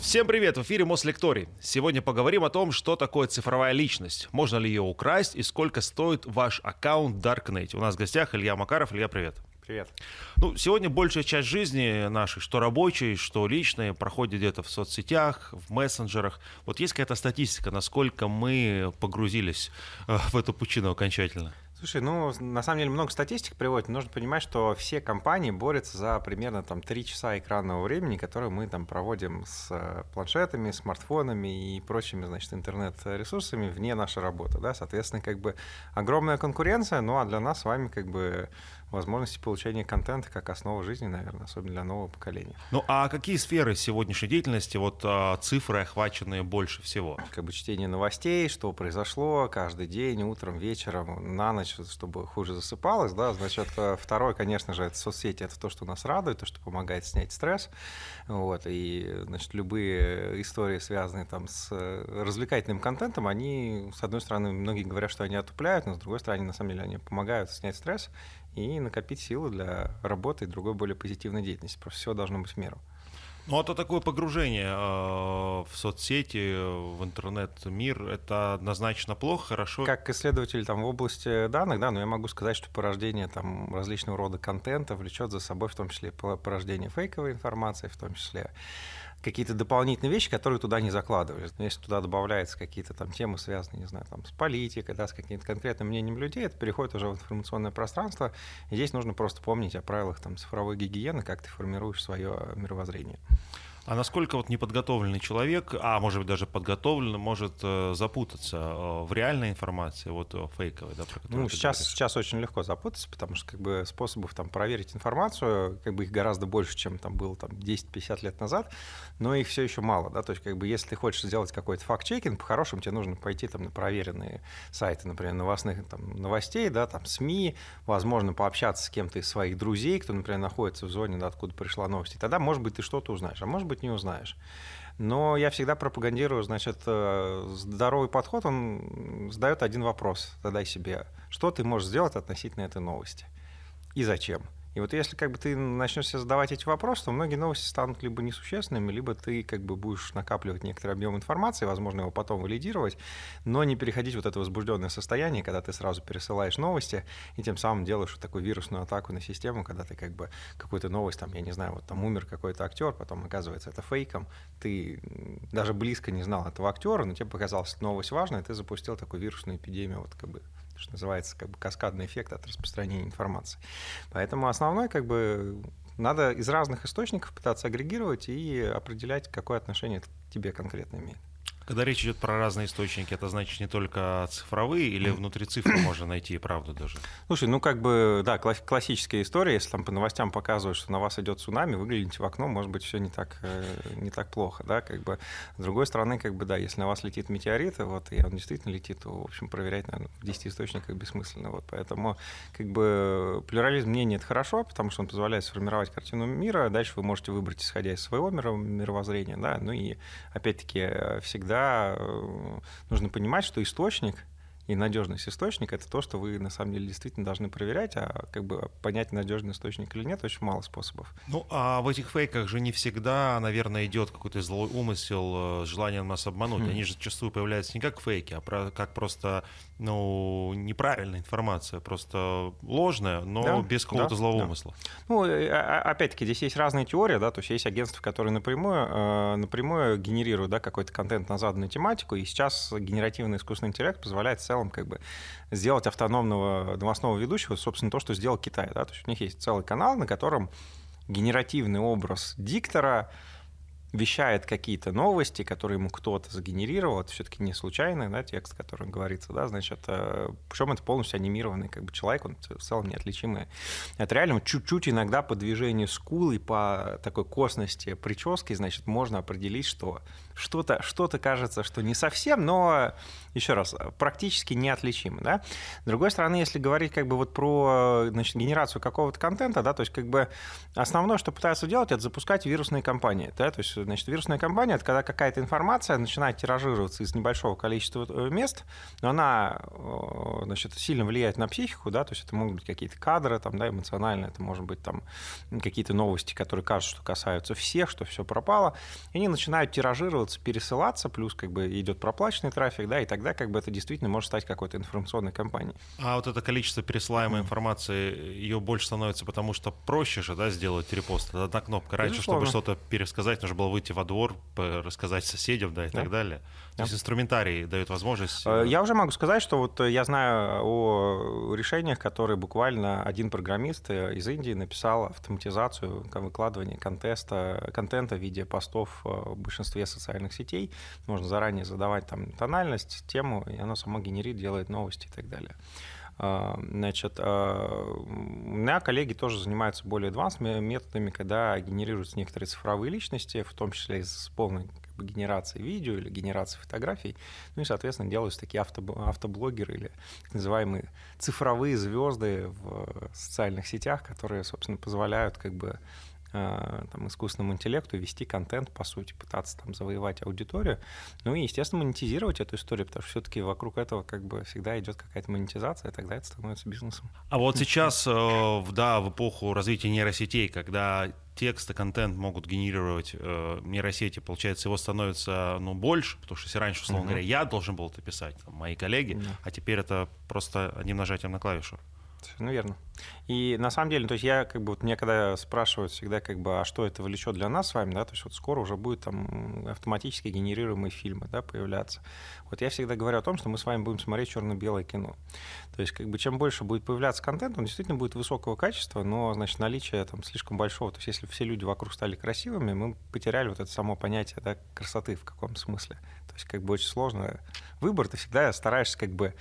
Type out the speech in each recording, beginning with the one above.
Всем привет! В эфире Мослекторий. Сегодня поговорим о том, что такое цифровая личность. Можно ли ее украсть и сколько стоит ваш аккаунт в Darknet. У нас в гостях Илья Макаров. Илья, привет. Привет. Ну, сегодня большая часть жизни нашей, что рабочей, что личной, проходит где-то в соцсетях, в мессенджерах. Вот есть какая-то статистика, насколько мы погрузились э, в эту пучину окончательно? Слушай, ну, на самом деле много статистик приводит. Нужно понимать, что все компании борются за примерно там 3 часа экранного времени, которое мы там проводим с э, планшетами, смартфонами и прочими, значит, интернет-ресурсами вне нашей работы, да. Соответственно, как бы огромная конкуренция, ну, а для нас с вами как бы возможности получения контента как основа жизни, наверное, особенно для нового поколения. Ну а какие сферы сегодняшней деятельности, вот а, цифры охваченные больше всего? Как бы чтение новостей, что произошло каждый день, утром, вечером, на ночь, чтобы хуже засыпалось, да, значит, э, второе, конечно же, это соцсети, это то, что нас радует, то, что помогает снять стресс, вот, и, значит, любые истории, связанные там с э, развлекательным контентом, они, с одной стороны, многие говорят, что они отупляют, но с другой стороны, на самом деле, они помогают снять стресс, и накопить силы для работы и другой более позитивной деятельности. Просто все должно быть в меру. Ну, это такое погружение э, в соцсети, в интернет-мир, это однозначно плохо, хорошо? Как исследователь там, в области данных, да, но я могу сказать, что порождение там, различного рода контента влечет за собой в том числе порождение фейковой информации, в том числе какие-то дополнительные вещи, которые туда не закладывались. Но если туда добавляются какие-то там темы, связанные, не знаю, там, с политикой, да, с каким-то конкретным мнением людей, это переходит уже в информационное пространство. И здесь нужно просто помнить о правилах там, цифровой гигиены, как ты формируешь свое мировоззрение. А насколько вот неподготовленный человек, а может быть даже подготовленный, может э, запутаться э, в реальной информации, вот э, фейковой, да, про Ну, сейчас, сейчас очень легко запутаться, потому что как бы способов там проверить информацию, как бы их гораздо больше, чем там было там 10-50 лет назад, но их все еще мало, да, то есть как бы если ты хочешь сделать какой-то факт-чекинг, по-хорошему тебе нужно пойти там на проверенные сайты, например, новостных там новостей, да, там СМИ, возможно, пообщаться с кем-то из своих друзей, кто, например, находится в зоне, да, откуда пришла новость, и тогда, может быть, ты что-то узнаешь, а может быть, не узнаешь. Но я всегда пропагандирую, значит, э, здоровый подход, он задает один вопрос, задай себе, что ты можешь сделать относительно этой новости и зачем. И вот если как бы ты начнешь себе задавать эти вопросы, то многие новости станут либо несущественными, либо ты как бы будешь накапливать некоторый объем информации, возможно, его потом валидировать, но не переходить вот это возбужденное состояние, когда ты сразу пересылаешь новости и тем самым делаешь вот такую вирусную атаку на систему, когда ты как бы какую-то новость, там, я не знаю, вот там умер какой-то актер, потом оказывается это фейком, ты даже близко не знал этого актера, но тебе показалась новость важная, и ты запустил такую вирусную эпидемию, вот как бы что называется, как бы каскадный эффект от распространения информации. Поэтому основной, как бы, надо из разных источников пытаться агрегировать и определять, какое отношение к тебе конкретно имеет. Когда речь идет про разные источники, это значит не только цифровые или внутри цифры можно найти правду даже? Слушай, ну как бы, да, классическая история, если там по новостям показывают, что на вас идет цунами, выглядите в окно, может быть, все не так, э, не так плохо, да, как бы. С другой стороны, как бы, да, если на вас летит метеорит, вот, и он действительно летит, то, в общем, проверять, наверное, в 10 источниках бессмысленно, вот, поэтому, как бы, плюрализм мнений — это хорошо, потому что он позволяет сформировать картину мира, дальше вы можете выбрать, исходя из своего мировоззрения, да, ну и, опять-таки, всегда Э, нужно понимать, что источник и надежность источника это то, что вы на самом деле действительно должны проверять, а как бы понять надежный источник или нет, очень мало способов. Ну, а в этих фейках же не всегда, наверное, идет какой-то злой умысел, э, желание нас обмануть. Mm. Они же зачастую появляются не как фейки, а как просто ну, неправильная информация, просто ложная, но да, без какого-то да, злого да. умысла. Ну, э, а, а, опять-таки, здесь есть разные теории, да, то есть есть агентства, которые напрямую, э, напрямую генерируют да, какой-то контент на заданную тематику, и сейчас генеративный искусственный интеллект позволяет в целом как бы сделать автономного новостного ведущего, собственно, то, что сделал Китай, да, то есть у них есть целый канал, на котором генеративный образ диктора вещает какие-то новости, которые ему кто-то загенерировал, это все-таки не случайный да, текст, который говорится, да, значит, э, причем это полностью анимированный как бы человек, он в целом неотличимый от реального, чуть-чуть иногда по движению скул и по такой косности прически, значит, можно определить, что что-то что кажется, что не совсем, но, еще раз, практически неотличимо, да. С другой стороны, если говорить как бы вот про, значит, генерацию какого-то контента, да, то есть как бы основное, что пытаются делать, это запускать вирусные кампании, да, то есть значит, вирусная кампания — это когда какая-то информация начинает тиражироваться из небольшого количества э, мест, но она значит, сильно влияет на психику, да, то есть это могут быть какие-то кадры, там, да, эмоциональные, это может быть там какие-то новости, которые кажутся, что касаются всех, что все пропало, и они начинают тиражироваться, пересылаться, плюс как бы идет проплаченный трафик, да, и тогда как бы это действительно может стать какой-то информационной кампанией. А вот это количество пересылаемой информации, ее больше становится, потому что проще же, да, сделать репост. Это одна кнопка. Раньше, Безусловно. чтобы что-то пересказать, нужно было выйти во двор, рассказать соседям, да, и да. так далее. То есть инструментарий дает возможность... Э, я уже могу сказать, что вот я знаю о решениях, которые буквально один программист э, из Индии написал автоматизацию выкладывания контеста, контента в виде постов в большинстве социальных сетей. Можно заранее задавать там тональность, тему, и оно само генерит, делает новости и так далее. Значит, у меня коллеги тоже занимаются более advanced методами, когда генерируются некоторые цифровые личности, в том числе с полной как бы, генерацией видео или генерацией фотографий. Ну и, соответственно, делаются такие авто, автоблогеры или так называемые цифровые звезды в социальных сетях, которые, собственно, позволяют как бы Э, там, искусственному интеллекту вести контент, по сути, пытаться там завоевать аудиторию, ну и, естественно, монетизировать эту историю, потому что все-таки вокруг этого как бы всегда идет какая-то монетизация, и тогда это становится бизнесом. А вот сейчас, э, да, в эпоху развития нейросетей, когда текст и контент могут генерировать э, нейросети, получается, его становится ну, больше, потому что если раньше, условно uh-huh. говоря, я должен был это писать, там, мои коллеги, uh-huh. а теперь это просто одним нажатием на клавишу. Ну, верно. И на самом деле, то есть я как бы, вот мне когда спрашивают всегда, как бы, а что это влечет для нас с вами, да, то есть вот скоро уже будет там автоматически генерируемые фильмы, да, появляться. Вот я всегда говорю о том, что мы с вами будем смотреть черно-белое кино. То есть как бы чем больше будет появляться контент, он действительно будет высокого качества, но, значит, наличие там слишком большого, то есть если все люди вокруг стали красивыми, мы потеряли вот это само понятие, да, красоты в каком смысле. То есть как бы очень сложно выбор, ты всегда стараешься как бы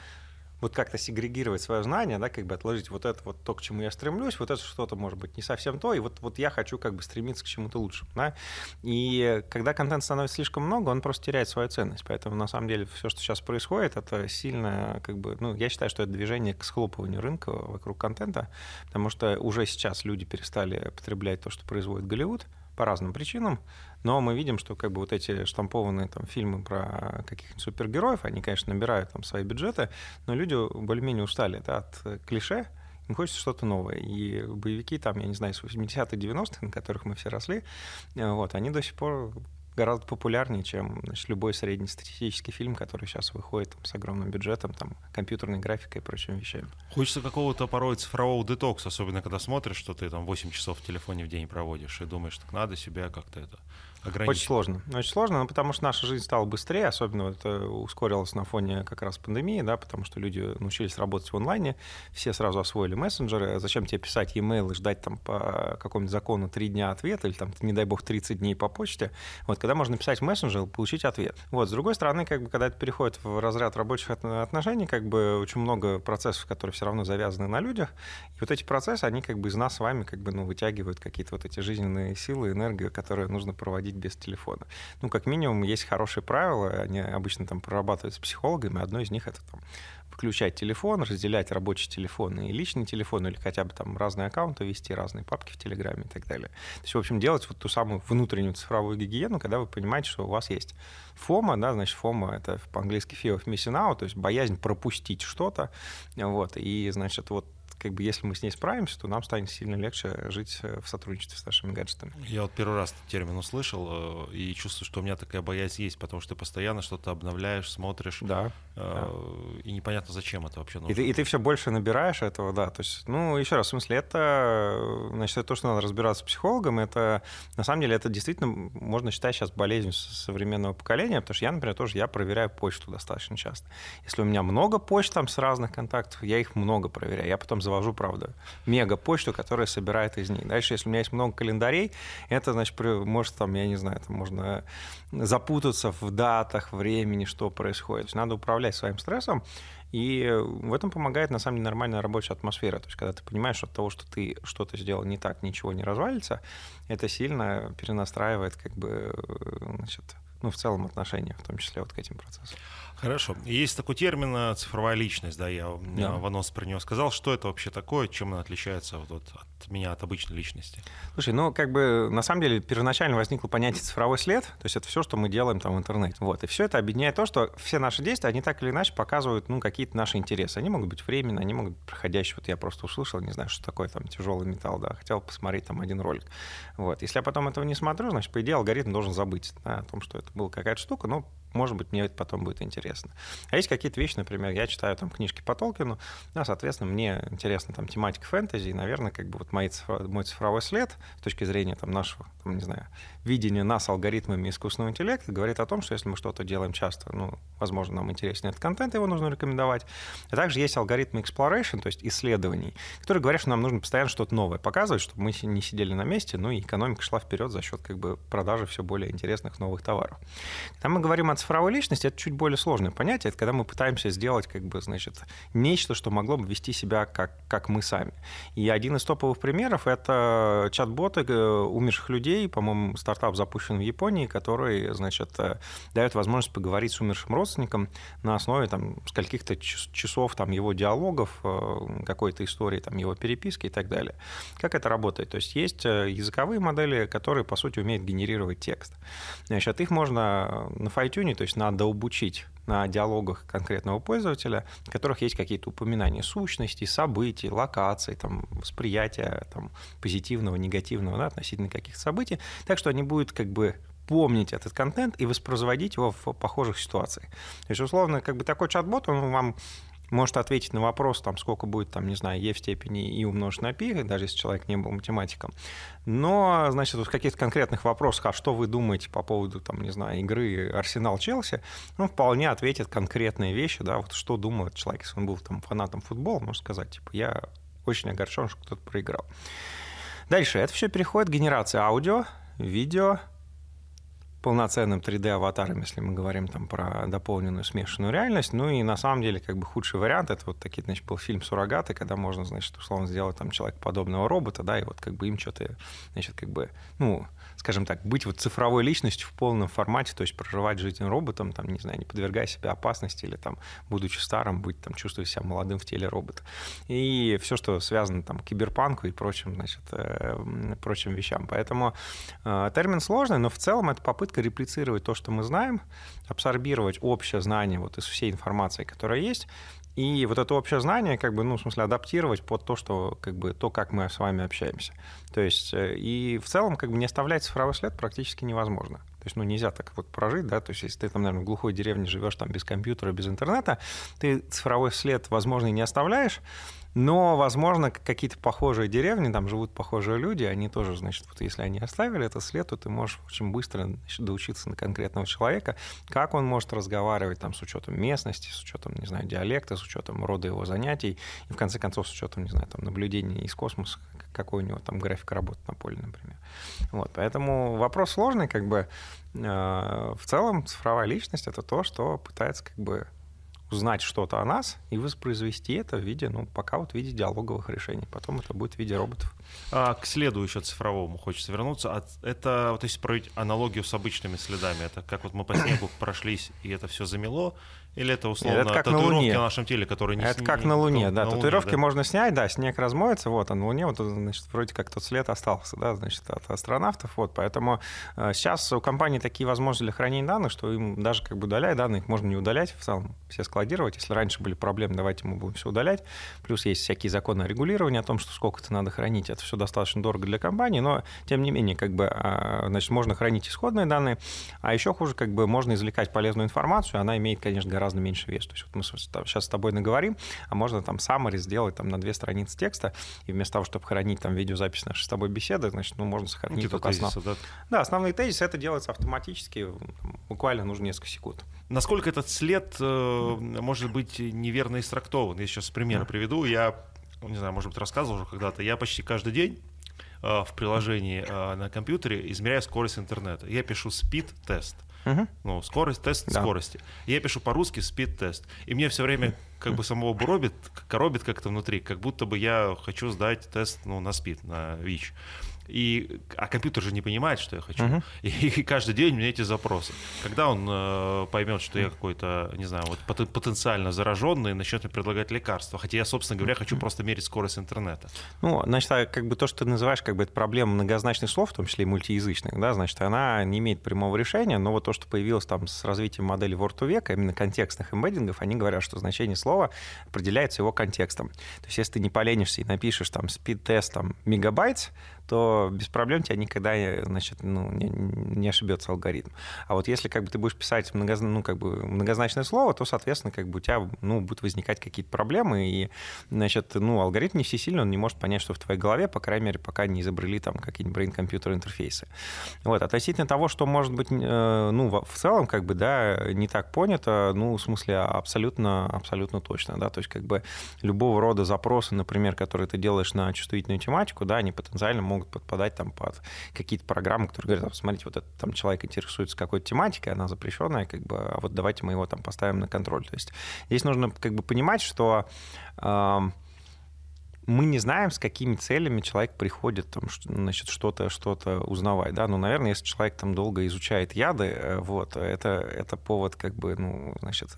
вот как-то сегрегировать свое знание, да, как бы отложить вот это вот то, к чему я стремлюсь, вот это что-то может быть не совсем то, и вот, вот я хочу как бы стремиться к чему-то лучшему, да. И когда контент становится слишком много, он просто теряет свою ценность, поэтому на самом деле все, что сейчас происходит, это сильно как бы, ну, я считаю, что это движение к схлопыванию рынка вокруг контента, потому что уже сейчас люди перестали потреблять то, что производит Голливуд, по разным причинам, но мы видим, что как бы вот эти штампованные там фильмы про каких-нибудь супергероев, они, конечно, набирают там свои бюджеты, но люди более-менее устали да, от клише, им хочется что-то новое. И боевики там, я не знаю, с 80-х, 90-х, на которых мы все росли, вот, они до сих пор гораздо популярнее, чем значит, любой среднестатистический фильм, который сейчас выходит там, с огромным бюджетом, там, компьютерной графикой и прочими вещами. Хочется какого-то порой цифрового детокса, особенно когда смотришь, что ты там 8 часов в телефоне в день проводишь и думаешь, так надо себя как-то это ограничить. Очень сложно. Очень сложно, но потому что наша жизнь стала быстрее, особенно это ускорилось на фоне как раз пандемии, да, потому что люди научились работать в онлайне, все сразу освоили мессенджеры. Зачем тебе писать e-mail и ждать там по какому-нибудь закону три дня ответа или там, не дай бог, 30 дней по почте? Вот, когда можно писать в мессенджер и получить ответ. Вот, с другой стороны, как бы, когда это переходит в разряд рабочих отношений, как бы очень много процессов, которые все равно завязаны на людях, и вот эти процессы, они как бы из нас с вами как бы, ну, вытягивают какие-то вот эти жизненные силы, энергию, которые нужно проводить проводить без телефона. Ну, как минимум, есть хорошие правила, они обычно там прорабатывают с психологами, одно из них это там включать телефон, разделять рабочий телефон и личный телефон, или хотя бы там разные аккаунты вести, разные папки в Телеграме и так далее. То есть, в общем, делать вот ту самую внутреннюю цифровую гигиену, когда вы понимаете, что у вас есть фома, да, значит, фома — это по-английски fear of missing out, то есть боязнь пропустить что-то, вот, и, значит, вот как бы если мы с ней справимся, то нам станет сильно легче жить э, в сотрудничестве с нашими гаджетами. Я вот первый раз этот термин услышал э, и чувствую, что у меня такая боязнь есть, потому что ты постоянно что-то обновляешь, смотришь. Да. Э, да. И непонятно, зачем это вообще нужно. И ты, и ты все больше набираешь этого, да. То есть, ну, еще раз, в смысле, это, значит, это то, что надо разбираться с психологом, это, на самом деле, это действительно можно считать сейчас болезнью современного поколения, потому что я, например, тоже, я проверяю почту достаточно часто. Если у меня много почт там с разных контактов, я их много проверяю. Я потом завожу, правда, мега-почту, которая собирает из них. Дальше, если у меня есть много календарей, это, значит, может, там, я не знаю, там можно запутаться в датах, времени, что происходит. Есть надо управлять своим стрессом, и в этом помогает, на самом деле, нормальная рабочая атмосфера. То есть, когда ты понимаешь, что от того, что ты что-то сделал не так, ничего не развалится, это сильно перенастраивает, как бы, значит, ну, в целом отношения, в том числе вот к этим процессам. Хорошо. Есть такой термин э, цифровая личность, да, я да. в анонс про него сказал. Что это вообще такое, чем она отличается вот, вот, от меня, от обычной личности? Слушай, ну, как бы, на самом деле, первоначально возникло понятие цифровой след, то есть это все, что мы делаем там в интернете. Вот. И все это объединяет то, что все наши действия, они так или иначе показывают, ну, какие-то наши интересы. Они могут быть временные, они могут быть проходящие. Вот я просто услышал, не знаю, что такое там тяжелый металл, да, хотел посмотреть там один ролик. Вот. Если я потом этого не смотрю, значит, по идее, алгоритм должен забыть да, о том, что это была какая-то штука, но может быть, мне это потом будет интересно. А есть какие-то вещи, например, я читаю там книжки по Толкину, да, соответственно, мне интересна там тематика фэнтези, и, наверное, как бы вот мои мой цифровой след с точки зрения там нашего, там, не знаю, видения нас алгоритмами искусственного интеллекта говорит о том, что если мы что-то делаем часто, ну, возможно, нам интересен этот контент, его нужно рекомендовать. А также есть алгоритмы exploration, то есть исследований, которые говорят, что нам нужно постоянно что-то новое показывать, чтобы мы не сидели на месте, ну и экономика шла вперед за счет как бы продажи все более интересных новых товаров. Когда мы говорим о цифровой личности, это чуть более сложное понятие. Это когда мы пытаемся сделать, как бы, значит, нечто, что могло бы вести себя как, как мы сами. И один из топовых примеров — это чат-боты э, умерших людей, по-моему, стартап запущен в Японии, который, значит, э, дает возможность поговорить с умершим родственником на основе там скольких-то часов там его диалогов, э, какой-то истории там его переписки и так далее. Как это работает? То есть есть языковые модели, которые, по сути, умеют генерировать текст. Значит, их можно на файтюне, то есть надо обучить на диалогах конкретного пользователя, в которых есть какие-то упоминания сущностей, событий, локаций, там, восприятия там, позитивного, негативного да, относительно каких-то событий, так что они будут как бы помнить этот контент и воспроизводить его в похожих ситуациях. То есть, условно, как бы такой чат-бот, он вам может ответить на вопрос, там, сколько будет, там, не знаю, e в степени и умножить на π, даже если человек не был математиком. Но, значит, в каких-то конкретных вопросах, а что вы думаете по поводу, там, не знаю, игры Арсенал-Челси, ну, вполне ответит конкретные вещи, да, вот что думает человек, если он был там фанатом футбола, может сказать, типа, я очень огорчен, что кто-то проиграл. Дальше, это все переходит к генерации аудио, видео, полноценным 3D-аватаром, если мы говорим там про дополненную смешанную реальность. Ну и на самом деле как бы худший вариант, это вот такие, значит, был фильм «Суррогаты», когда можно, значит, условно сделать там человекоподобного робота, да, и вот как бы им что-то, значит, как бы, ну, скажем так, быть вот цифровой личностью в полном формате, то есть проживать жизнь роботом, там, не знаю, не подвергая себя опасности или там, будучи старым, быть там, чувствуя себя молодым в теле робота. И все, что связано там киберпанку и прочим, значит, э, прочим вещам. Поэтому э, термин сложный, но в целом это попытка реплицировать то, что мы знаем, абсорбировать общее знание вот из всей информации, которая есть, и вот это общее знание, как бы, ну, в смысле, адаптировать под то, что, как бы, то, как мы с вами общаемся. То есть, э, и в целом, как бы, не оставлять цифровой след практически невозможно. То есть, ну, нельзя так вот прожить, да, то есть, если ты там, наверное, в глухой деревне живешь там без компьютера, без интернета, ты цифровой след, возможно, и не оставляешь, но, возможно, какие-то похожие деревни, там живут похожие люди, они тоже, значит, вот если они оставили этот след, то ты можешь очень быстро значит, доучиться на конкретного человека, как он может разговаривать там с учетом местности, с учетом, не знаю, диалекта, с учетом рода его занятий, и в конце концов с учетом, не знаю, там наблюдений из космоса, какой у него там график работы на поле, например. Вот, поэтому вопрос сложный, как бы э, в целом цифровая личность это то, что пытается как бы узнать что-то о нас и воспроизвести это в виде, ну, пока вот в виде диалоговых решений. Потом это будет в виде роботов. А к следу еще цифровому хочется вернуться. А это, вот если проводить аналогию с обычными следами, это как вот мы по снегу прошлись, и это все замело, или это условно это как татуировки на, Луне. на нашем теле, которые не Это как на Луне, да. На татуировки Луне, да. можно снять, да, снег размоется, вот, а на Луне вот, значит, вроде как тот след остался, да, значит, от астронавтов, вот, поэтому э, сейчас у компании такие возможности для хранения данных, что им даже как бы удаляя данные, их можно не удалять, в целом все складировать. Если раньше были проблемы, давайте мы будем все удалять. Плюс есть всякие законы о регулировании о том, что сколько это надо хранить. Это все достаточно дорого для компании, но тем не менее, как бы, а, значит, можно хранить исходные данные, а еще хуже, как бы, можно извлекать полезную информацию, она имеет, конечно, гораздо меньше вес. То есть вот мы сейчас с тобой наговорим, а можно там summary сделать там на две страницы текста, и вместо того, чтобы хранить там видеозапись нашей с тобой беседы, значит, ну, можно сохранить ну, только основ... да? да, основные тезисы, это делается автоматически, буквально нужно несколько секунд. Насколько этот след э, может быть неверно истрактован? Я сейчас пример приведу. Я, не знаю, может быть, рассказывал уже когда-то. Я почти каждый день э, в приложении э, на компьютере измеряю скорость интернета. Я пишу speed-тест. Угу. Ну, скорость, тест да. скорости. Я пишу по-русски speed-тест. И мне все время как бы самого робит, коробит как-то внутри, как будто бы я хочу сдать тест ну, на СПИД, на ВИЧ. И, а компьютер же не понимает, что я хочу. Uh-huh. И, и каждый день мне эти запросы. Когда он э, поймет, что я какой-то, не знаю, вот потенциально зараженный, начнет мне предлагать лекарства. Хотя я, собственно говоря, хочу просто мерить скорость интернета. Ну, значит, а как бы то, что ты называешь, как бы это проблема многозначных слов, в том числе и мультиязычных, да, значит, она не имеет прямого решения, но вот то, что появилось там с развитием модели Word века, именно контекстных эмбеддингов, они говорят, что значение слова определяется его контекстом. То есть, если ты не поленишься и напишешь там speed-тест там мегабайт, то без проблем тебя никогда значит, ну, не, не ошибется алгоритм. А вот если как бы, ты будешь писать многоз... ну, как бы, многозначное слово, то, соответственно, как бы, у тебя ну, будут возникать какие-то проблемы, и значит, ну, алгоритм не всесильный, он не может понять, что в твоей голове, по крайней мере, пока не изобрели там какие-нибудь brain-компьютер интерфейсы. Вот. Относительно того, что может быть э, ну, в целом как бы, да, не так понято, ну, в смысле, абсолютно, абсолютно точно. Да? То есть как бы любого рода запросы, например, которые ты делаешь на чувствительную тематику, да, они потенциально могут могут подпадать там под какие-то программы, которые говорят, смотрите, вот этот там человек интересуется какой-то тематикой, она запрещенная, как бы, а вот давайте мы его там поставим на контроль. То есть здесь нужно как бы понимать, что э, мы не знаем, с какими целями человек приходит там, значит, что-то что узнавать. Да? Ну, наверное, если человек там долго изучает яды, э, вот, это, это повод как бы, ну, значит,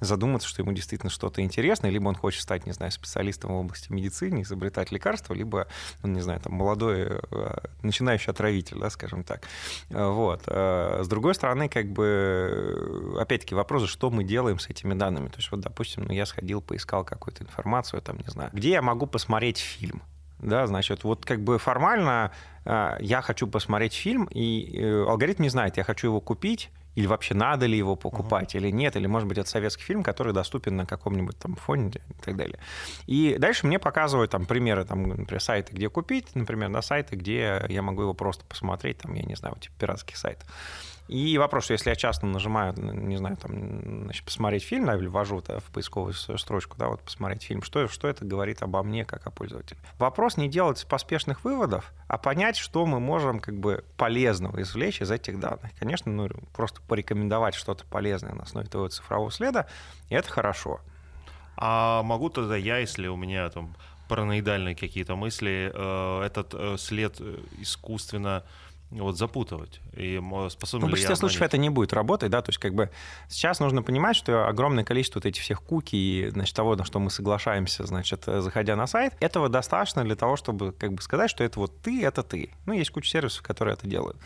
задуматься, что ему действительно что-то интересно, либо он хочет стать, не знаю, специалистом в области медицины, изобретать лекарства, либо, ну, не знаю, там, молодой э, начинающий отравитель, да, скажем так. Э, вот. С другой стороны, как бы, опять-таки, вопрос, что мы делаем с этими данными. То есть, вот, допустим, ну, я сходил, поискал какую-то информацию, там, не знаю, где я могу посмотреть посмотреть фильм. Да, значит, вот как бы формально э, я хочу посмотреть фильм, и э, алгоритм не знает, я хочу его купить, или вообще надо ли его покупать, uh-huh. или нет, или, может быть, это советский фильм, который доступен на каком-нибудь там фоне и так далее. И дальше мне показывают там примеры, там, например, сайты, где купить, например, на сайты, где я могу его просто посмотреть, там, я не знаю, типа пиратских сайтов. И вопрос, что если я часто нажимаю, не знаю, там, значит, посмотреть фильм, или ввожу да, в поисковую строчку, да, вот посмотреть фильм, что, что это говорит обо мне как о пользователе. Вопрос не делать поспешных выводов, а понять, что мы можем как бы полезного извлечь из этих данных. Конечно, ну, просто порекомендовать что-то полезное на основе твоего цифрового следа, это хорошо. А могу тогда я, если у меня там параноидальные какие-то мысли, э, этот э, след э, искусственно вот запутывать. И способен ну, в большинстве случаев это не будет работать, да, то есть как бы сейчас нужно понимать, что огромное количество вот этих всех куки и, значит, того, на что мы соглашаемся, значит, заходя на сайт, этого достаточно для того, чтобы как бы сказать, что это вот ты, это ты. Ну, есть куча сервисов, которые это делают.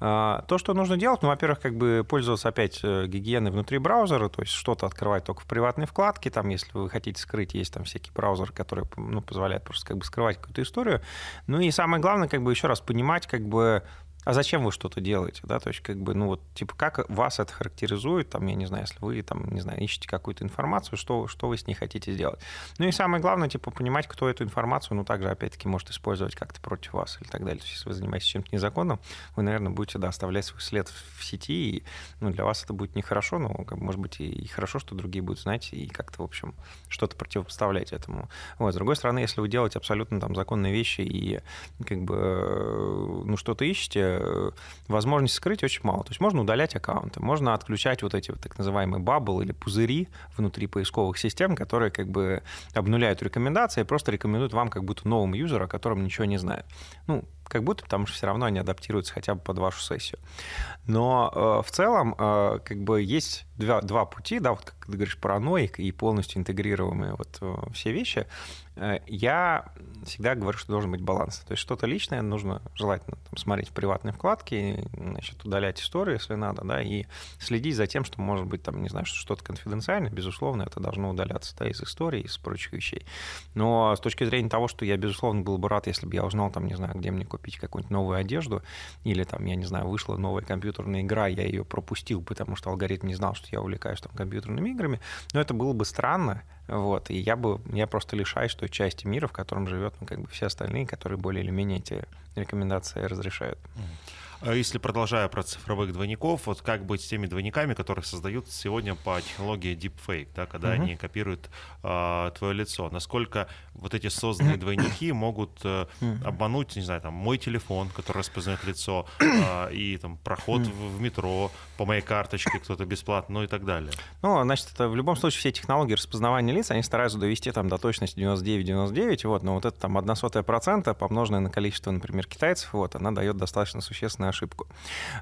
А, то, что нужно делать, ну, во-первых, как бы пользоваться опять э, гигиеной внутри браузера, то есть что-то открывать только в приватной вкладке, там, если вы хотите скрыть, есть там всякие браузеры, которые, ну, позволяют просто как бы скрывать какую-то историю. Ну, и самое главное, как бы еще раз понимать, как бы а зачем вы что-то делаете, да, то есть как бы, ну вот, типа, как вас это характеризует, там, я не знаю, если вы, там, не знаю, ищете какую-то информацию, что, что вы с ней хотите сделать. Ну и самое главное, типа, понимать, кто эту информацию, ну, также, опять-таки, может использовать как-то против вас или так далее. То есть если вы занимаетесь чем-то незаконным, вы, наверное, будете, да, оставлять свой след в сети, и, ну, для вас это будет нехорошо, но, как бы, может быть, и, хорошо, что другие будут знать и как-то, в общем, что-то противопоставлять этому. Вот, с другой стороны, если вы делаете абсолютно, там, законные вещи и, как бы, э, ну, что-то ищете, Э, возможности скрыть очень мало. То есть можно удалять аккаунты, можно отключать вот эти вот так называемые бабл или пузыри внутри поисковых систем, которые как бы обнуляют рекомендации и просто рекомендуют вам как будто новому юзеру, о котором ничего не знает. Ну, как будто, потому что все равно они адаптируются хотя бы под вашу сессию. Но э, в целом э, как бы есть два, два пути, да, вот как ты говоришь, параноик и полностью интегрируемые вот э, все вещи. Э, я всегда говорю, что должен быть баланс. То есть что-то личное нужно желательно там, смотреть в приватной вкладке, значит, удалять историю, если надо, да, и следить за тем, что может быть там, не знаю, что-то конфиденциальное, безусловно, это должно удаляться да, из истории, из прочих вещей. Но с точки зрения того, что я, безусловно, был бы рад, если бы я узнал, там, не знаю, где мне купить какую-нибудь новую одежду, или там, я не знаю, вышла новая компьютерная игра, я ее пропустил, потому что алгоритм не знал, что я увлекаюсь там компьютерными играми, но это было бы странно, вот, и я бы, я просто лишаюсь той части мира, в котором живет, ну, как бы все остальные, которые более или менее эти рекомендации разрешают. А если продолжая про цифровых двойников, вот как быть с теми двойниками, которые создают сегодня по технологии deepfake, да, когда uh-huh. они копируют э, твое лицо? Насколько вот эти созданные двойники могут э, обмануть, не знаю, там, мой телефон, который распознает лицо, э, и там проход в, в метро по моей карточке кто-то бесплатно, ну и так далее? Ну, значит, это в любом случае все технологии распознавания лиц они стараются довести там до точности 99-99, вот, но вот это там одна сотая процента, помноженное на количество, например, китайцев, вот, она дает достаточно существенную ошибку.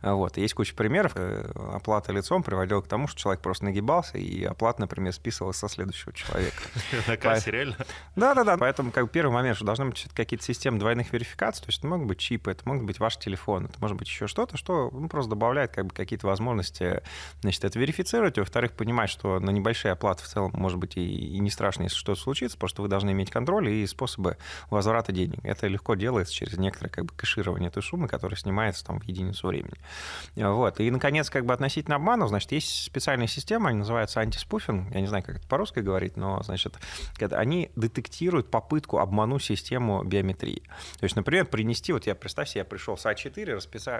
Вот, есть куча примеров, э, оплата лицом приводила к тому, что человек просто нагибался, и оплата, например, списывалась со следующего человека. На кассе, реально? Да-да-да, поэтому как первый момент, что должны быть какие-то системы двойных верификаций, то есть это могут быть чипы, это могут быть ваш телефон, это может быть еще что-то, что ну, просто добавляет как бы какие-то возможности, значит, это верифицировать, во-вторых, понимать, что на небольшие оплаты в целом может быть и, и не страшно, если что-то случится, просто вы должны иметь контроль и способы возврата денег. Это легко делается через некоторое как бы кэширование этой суммы, которая снимается там в единицу времени. Вот. И, наконец, как бы относительно обманов, значит, есть специальная система, они называются антиспуфинг, я не знаю, как это по-русски говорить, но, значит, они детектируют попытку обмануть систему биометрии. То есть, например, принести, вот я, представь себе, я пришел с А4,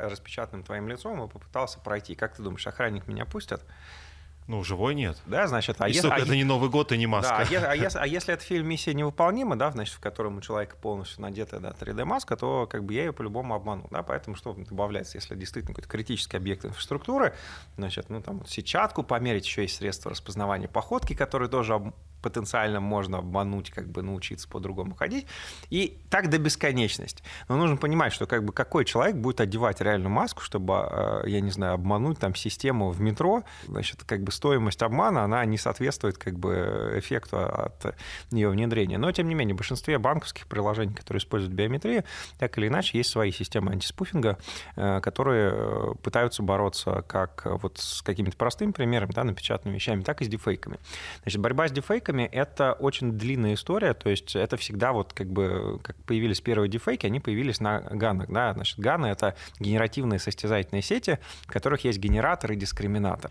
распечатанным твоим лицом и попытался пройти. Как ты думаешь, охранник меня пустят? Ну, живой нет. Да, значит, а если... А это не Новый год и не маска. Да, а, если, а если это фильм «Миссия невыполнима», да, значит, в котором у человека полностью надета да, 3D-маска, то как бы я ее по-любому обману, да, поэтому что добавляется, если действительно какой-то критический объект инфраструктуры, значит, ну, там, сетчатку померить, еще есть средства распознавания походки, которые тоже потенциально можно обмануть, как бы научиться по-другому ходить. И так до бесконечности. Но нужно понимать, что как бы какой человек будет одевать реальную маску, чтобы, э, я не знаю, обмануть там систему в метро. Значит, как бы стоимость обмана, она не соответствует как бы эффекту от ее внедрения. Но, тем не менее, в большинстве банковских приложений, которые используют биометрию, так или иначе, есть свои системы антиспуфинга, э, которые э, пытаются бороться как вот с какими-то простыми примерами, да, напечатанными вещами, так и с дефейками. Значит, борьба с дефейками дефейками это очень длинная история, то есть это всегда вот как бы, как появились первые дефейки, они появились на ганах, да, значит, ганы — это генеративные состязательные сети, в которых есть генератор и дискриминатор.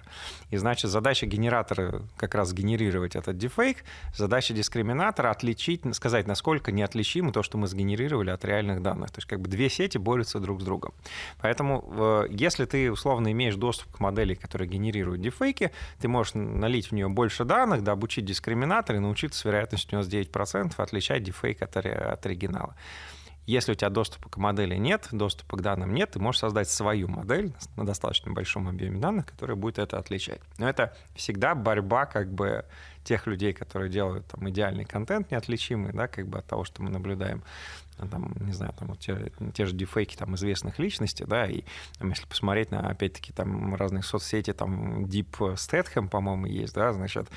И, значит, задача генератора как раз генерировать этот дефейк, задача дискриминатора отличить, сказать, насколько неотличимо то, что мы сгенерировали от реальных данных. То есть как бы две сети борются друг с другом. Поэтому если ты условно имеешь доступ к модели, которая генерирует дефейки, ты можешь налить в нее больше данных, да, обучить дискриминатор, терминатор и научиться с вероятностью 99% отличать дефейк от, от оригинала. Если у тебя доступа к модели нет, доступа к данным нет, ты можешь создать свою модель на достаточно большом объеме данных, которая будет это отличать. Но это всегда борьба как бы тех людей, которые делают там идеальный контент неотличимый, да, как бы от того, что мы наблюдаем ну, там, не знаю, там вот те, те же дефейки там известных личностей, да, и там, если посмотреть на, опять-таки, там разные соцсети, там Deep Statham, по-моему, есть, да, значит,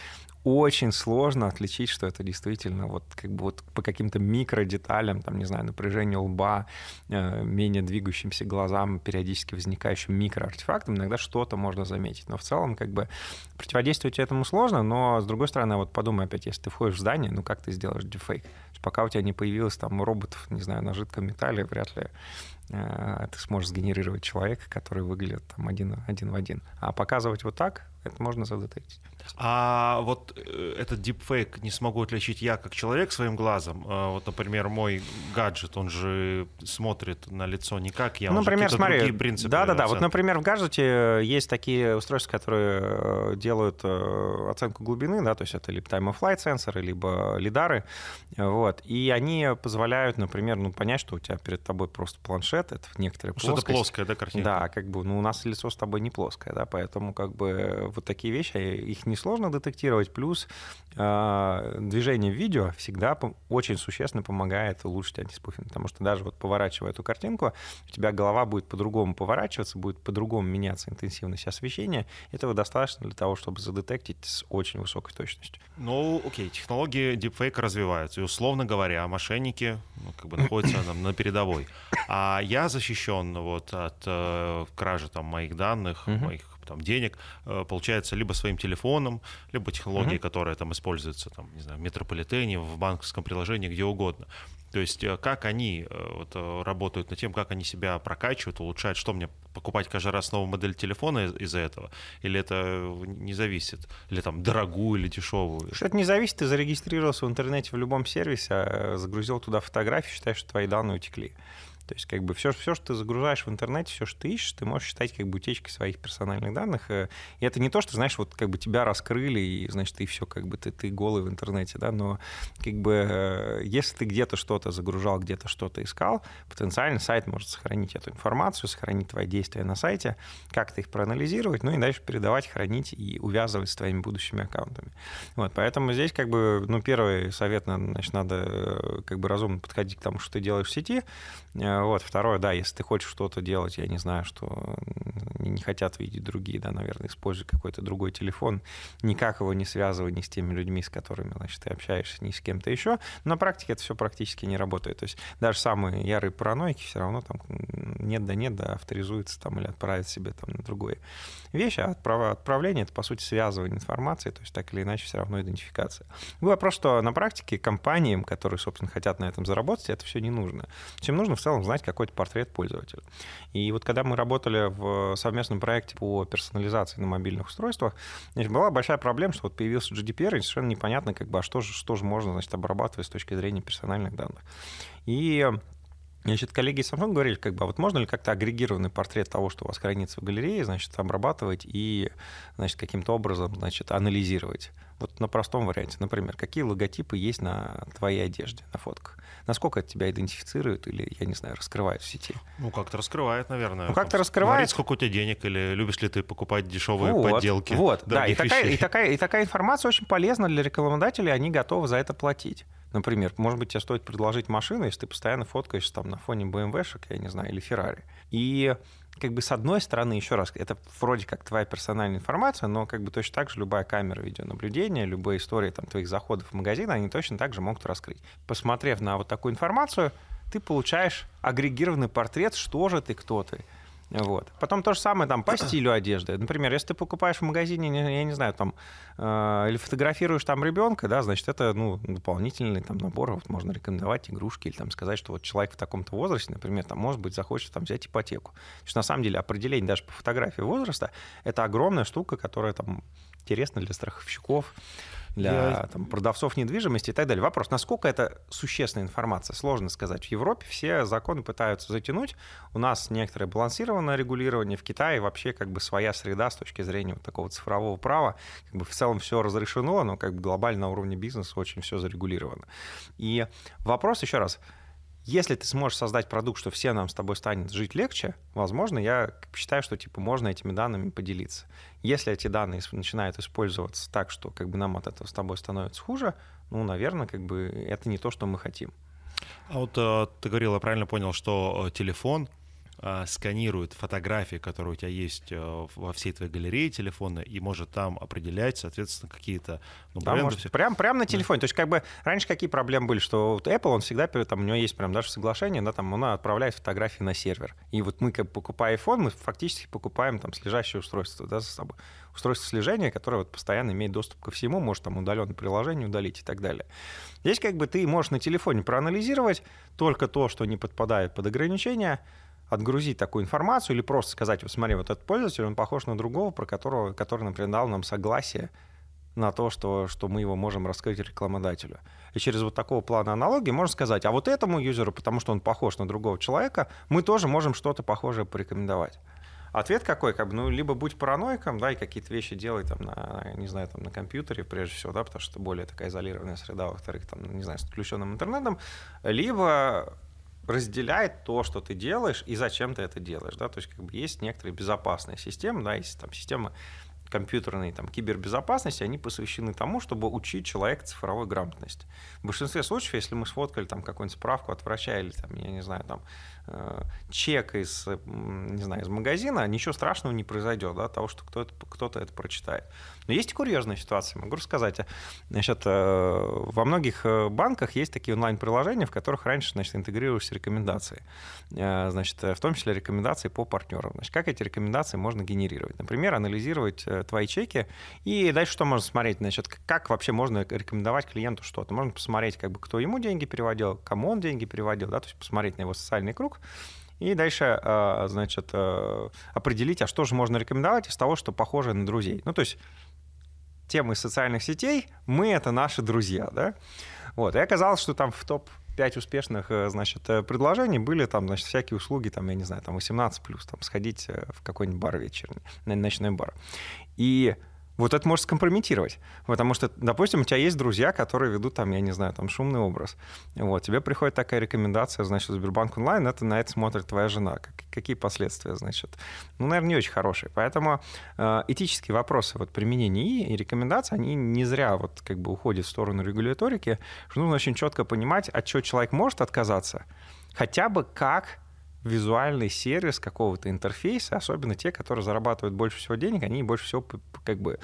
очень сложно отличить, что это действительно вот как бы вот по каким-то микродеталям, там, не знаю, напряжению лба, э, менее двигающимся глазам, периодически возникающим микроартефактом, иногда что-то можно заметить. Но в целом как бы противодействовать этому сложно, но с другой стороны, вот подумай опять, если ты входишь в здание, ну как ты сделаешь дефейк? Пока у тебя не появилось там роботов, не знаю, на жидком металле, вряд ли э, ты сможешь сгенерировать человека, который выглядит там один, один в один. А показывать вот так, это можно задетектить. А вот э, этот дипфейк не смогу отличить я как человек своим глазом. А вот, например, мой гаджет, он же смотрит на лицо не как я, ну, например, смотри, другие принципы. Да-да-да, вот, например, в гаджете есть такие устройства, которые э, делают э, оценку глубины, да, то есть это либо time-of-flight сенсоры, либо лидары, вот, и они позволяют, например, ну, понять, что у тебя перед тобой просто планшет, это некоторые Что-то плоское, да, картинка? Да, как бы, ну, у нас лицо с тобой не плоское, да, поэтому как бы вот такие вещи, их не несложно детектировать, плюс э, движение видео всегда очень существенно помогает улучшить антиспуфинг, потому что даже вот поворачивая эту картинку, у тебя голова будет по-другому поворачиваться, будет по-другому меняться интенсивность освещения. Этого достаточно для того, чтобы задетектить с очень высокой точностью. Ну, окей, технологии deepfake развиваются, и, условно говоря, мошенники ну, как бы находятся там, на передовой. А я защищен вот от э, кражи там, моих данных, uh-huh. моих там, денег, э, получается, либо своим телефоном, либо технологией, mm-hmm. которая там используется там, не знаю, в метрополитене, в банковском приложении, где угодно. То есть э, как они э, вот, работают над тем, как они себя прокачивают, улучшают, что мне покупать каждый раз новую модель телефона из- за этого? Или это не зависит? Или там дорогую или дешевую? Что это не зависит, ты зарегистрировался в интернете в любом сервисе, загрузил туда фотографии, считаешь, что твои данные утекли. То есть, как бы все, все, что ты загружаешь в интернете, все, что ты ищешь, ты можешь считать как бы утечкой своих персональных данных. Э, и это не то, что, знаешь, вот как бы тебя раскрыли, и, значит, ты все, как бы ты, ты голый в интернете, да, но как бы э, если ты где-то что-то загружал, где-то что-то искал, потенциально сайт может сохранить эту информацию, сохранить твои действия на сайте, как-то их проанализировать, ну и дальше передавать, хранить и увязывать с твоими будущими аккаунтами. Вот, поэтому здесь как бы, ну, первый совет, значит, надо э, как бы разумно подходить к тому, что ты делаешь в сети, вот. Второе, да, если ты хочешь что-то делать, я не знаю, что не хотят видеть другие, да, наверное, используй какой-то другой телефон, никак его не связывай ни с теми людьми, с которыми, значит, ты общаешься, ни с кем-то еще. На практике это все практически не работает. То есть даже самые ярые параноики все равно там нет да нет, да, авторизуются там или отправят себе там на другое вещь, а отправление — это, по сути, связывание информации, то есть так или иначе все равно идентификация. Вопрос, что на практике компаниям, которые, собственно, хотят на этом заработать, это все не нужно. Всем нужно в целом знать какой-то портрет пользователя. И вот когда мы работали в совместном проекте по персонализации на мобильных устройствах, значит, была большая проблема, что вот появился GDPR, и совершенно непонятно, как бы, а что же, что же можно значит, обрабатывать с точки зрения персональных данных. И Значит, коллеги со мной говорили, как бы, а вот можно ли как-то агрегированный портрет того, что у вас хранится в галерее, значит, обрабатывать и, значит, каким-то образом, значит, анализировать. Вот на простом варианте, например, какие логотипы есть на твоей одежде, на фотках? Насколько это тебя идентифицирует или, я не знаю, раскрывает в сети? Ну, как-то раскрывает, наверное. Ну, как-то раскрывает. Говорит, сколько у тебя денег или любишь ли ты покупать дешевые вот, подделки. Вот, да, и такая, и, такая, и такая информация очень полезна для рекламодателей, они готовы за это платить. Например, может быть, тебе стоит предложить машину, если ты постоянно фоткаешься там на фоне BMW-шек, я не знаю, или Ferrari. И как бы с одной стороны, еще раз, это вроде как твоя персональная информация, но как бы точно так же любая камера видеонаблюдения, любые истории там, твоих заходов в магазин, они точно так же могут раскрыть. Посмотрев на вот такую информацию, ты получаешь агрегированный портрет, что же ты, кто ты. Вот. Потом то же самое там по стилю одежды. Например, если ты покупаешь в магазине, я не знаю, там, э, или фотографируешь там ребенка, да, значит, это ну, дополнительный там набор, вот можно рекомендовать игрушки или там сказать, что вот человек в таком-то возрасте, например, там, может быть, захочет там взять ипотеку. То есть, на самом деле определение даже по фотографии возраста — это огромная штука, которая там интересна для страховщиков для Я... там, продавцов недвижимости и так далее. Вопрос, насколько это существенная информация, сложно сказать. В Европе все законы пытаются затянуть. У нас некоторое балансированное регулирование. В Китае вообще как бы своя среда с точки зрения вот такого цифрового права. Как бы в целом все разрешено, но как бы глобально на уровне бизнеса очень все зарегулировано. И вопрос еще раз, если ты сможешь создать продукт, что все нам с тобой станет жить легче, возможно, я считаю, что типа можно этими данными поделиться. Если эти данные начинают использоваться так, что как бы нам от этого с тобой становится хуже, ну, наверное, как бы это не то, что мы хотим. А вот э, ты говорил, я правильно понял, что э, телефон сканирует фотографии, которые у тебя есть э, во всей твоей галерее телефона, и может там определять, соответственно, какие-то ну, да, бренды. Может, прям, прям на телефоне. Да. То есть, как бы раньше какие проблемы были, что вот Apple, он всегда, там, у него есть прям даже соглашение, да, там, он отправляет фотографии на сервер. И вот мы, как покупая iPhone, мы фактически покупаем там слежащее устройство, да, за собой. Устройство слежения, которое вот постоянно имеет доступ ко всему, может там удаленное приложение удалить и так далее. Здесь как бы ты можешь на телефоне проанализировать только то, что не подпадает под ограничения, отгрузить такую информацию или просто сказать, вот смотри, вот этот пользователь, он похож на другого, про которого, который, например, дал нам согласие на то, что, что мы его можем раскрыть рекламодателю. И через вот такого плана аналогии можно сказать, а вот этому юзеру, потому что он похож на другого человека, мы тоже можем что-то похожее порекомендовать. Ответ какой? Как бы, ну, либо будь параноиком, да, и какие-то вещи делай там на, не знаю, там на компьютере прежде всего, да, потому что это более такая изолированная среда, во-вторых, там, не знаю, с отключенным интернетом, либо разделяет то, что ты делаешь и зачем ты это делаешь. Да? То есть как бы есть некоторые безопасные системы, да, есть там системы компьютерной там, кибербезопасности, они посвящены тому, чтобы учить человека цифровой грамотности. В большинстве случаев, если мы сфоткали там какую-нибудь справку от врача или там, я не знаю, там, Э, чек из, не знаю, из магазина, ничего страшного не произойдет, да, того, что кто-то, кто-то это прочитает. Но есть и курьезная ситуация, могу рассказать. Значит, э, во многих э, банках есть такие онлайн-приложения, в которых раньше значит, интегрировались рекомендации. Значит, в том числе рекомендации по партнерам. Значит, как эти рекомендации можно генерировать? Например, анализировать твои чеки и дальше что можно смотреть? Значит, как вообще можно рекомендовать клиенту что-то? Можно посмотреть, как бы, кто ему деньги переводил, кому он деньги переводил, да, то есть посмотреть на его социальный круг, и дальше, э, значит, э, определить, а что же можно рекомендовать из того, что похоже на друзей. Ну, то есть темы социальных сетей, мы — это наши друзья, да? Вот, и оказалось, что там в топ пять успешных, э, значит, э, предложений были там, значит, всякие услуги, там, я не знаю, там 18 плюс, там, сходить э, в какой-нибудь бар вечерний, ночной бар. И вот это может скомпрометировать. Потому что, допустим, у тебя есть друзья, которые ведут там, я не знаю, там шумный образ. Вот, тебе приходит такая рекомендация, значит, Сбербанк онлайн, это на это смотрит твоя жена. Какие последствия, значит? Ну, наверное, не очень хорошие. Поэтому э, этические вопросы вот, применения ИИ и рекомендации, они не зря вот как бы уходят в сторону регуляторики, что нужно очень четко понимать, от чего человек может отказаться, хотя бы как визуальный сервис какого-то интерфейса, особенно те, которые зарабатывают больше всего денег, они больше всего как бы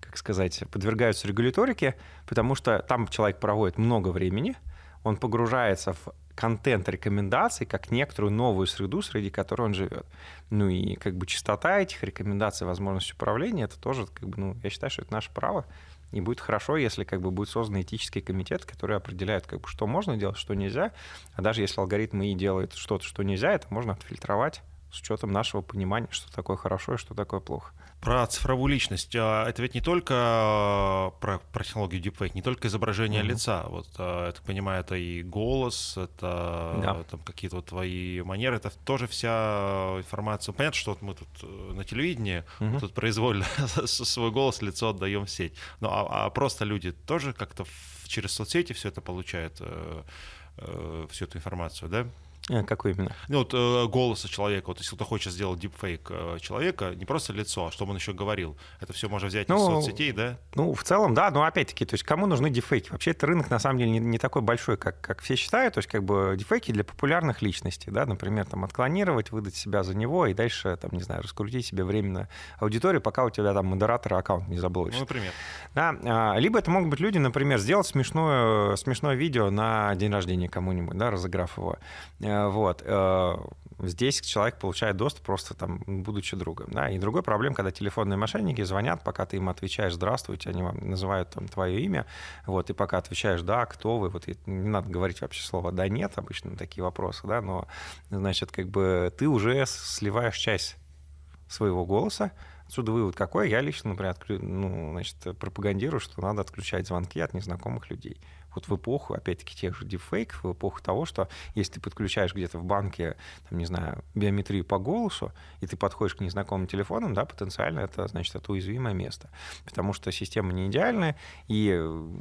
как сказать, подвергаются регуляторике, потому что там человек проводит много времени, он погружается в контент рекомендаций как некоторую новую среду, среди которой он живет. Ну и как бы частота этих рекомендаций, возможность управления, это тоже, как бы, ну, я считаю, что это наше право. И будет хорошо, если как бы будет создан этический комитет, который определяет, как бы, что можно делать, что нельзя. А даже если алгоритмы и делают что-то, что нельзя, это можно отфильтровать с учетом нашего понимания, что такое хорошо и что такое плохо. Про цифровую личность. А, это ведь не только а, про, про технологию deepfake, не только изображение mm-hmm. лица. Вот, а, я так понимаю, это и голос, это да. там какие-то вот твои манеры, это тоже вся информация. Понятно, что вот мы тут э, на телевидении, mm-hmm. мы тут произвольно свой голос, лицо отдаем в сеть. Ну, а, а просто люди тоже как-то через соцсети все это получают, э, э, всю эту информацию, да? Э, какой именно? Ну, вот э, голоса человека. Вот если кто хочет сделать дипфейк э, человека, не просто лицо, а что он еще говорил. Это все можно взять ну, из соцсетей, да? Ну, в целом, да, но опять-таки, то есть кому нужны дипфейки? Вообще, это рынок, на самом деле, не, не такой большой, как, как все считают. То есть, как бы, дипфейки для популярных личностей, да, например, там, отклонировать, выдать себя за него и дальше, там, не знаю, раскрутить себе временно аудиторию, пока у тебя там модератор аккаунт не заблочит. Ну, например. Да, а, либо это могут быть люди, например, сделать смешное, смешное видео на день рождения кому-нибудь, да, разыграв его. Вот Э, здесь человек получает доступ просто там, будучи другом. Да? И другой проблем, когда телефонные мошенники звонят, пока ты им отвечаешь «здравствуйте», они вам называют там твое имя, вот, и пока отвечаешь «да», «кто вы», вот, не надо говорить вообще слово «да», «нет», обычно такие вопросы, да, но, значит, как бы ты уже сливаешь часть своего голоса, Отсюда вывод какой? Я лично, например, отклю... ну, значит, пропагандирую, что надо отключать звонки от незнакомых людей вот в эпоху, опять-таки, тех же дипфейков, в эпоху того, что если ты подключаешь где-то в банке, там, не знаю, биометрию по голосу, и ты подходишь к незнакомым телефонам, да, потенциально это, значит, это уязвимое место. Потому что система не идеальная, и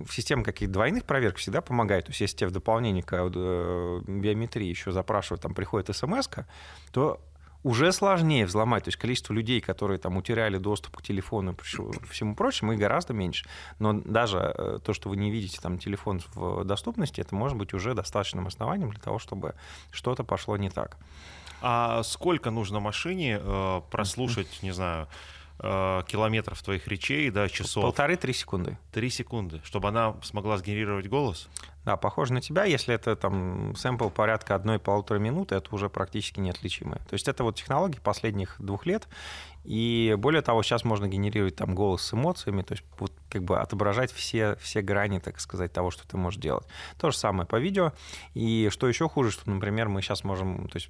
система каких-то двойных проверок всегда помогает. То есть если тебе в дополнение к э, биометрии еще запрашивают, там приходит смс то уже сложнее взломать. То есть количество людей, которые там утеряли доступ к телефону и всему прочему, их гораздо меньше. Но даже э, то, что вы не видите там телефон в доступности, это может быть уже достаточным основанием для того, чтобы что-то пошло не так. А сколько нужно машине э, прослушать, не знаю, э, километров твоих речей, да, часов? Полторы-три секунды. Три секунды, чтобы она смогла сгенерировать голос? Да, похоже на тебя. Если это там сэмпл порядка одной-полутора минуты, это уже практически неотличимое. То есть это вот технологии последних двух лет, и более того, сейчас можно генерировать там голос с эмоциями, то есть вот как бы отображать все, все грани, так сказать, того, что ты можешь делать. То же самое по видео. И что еще хуже, что, например, мы сейчас можем, то есть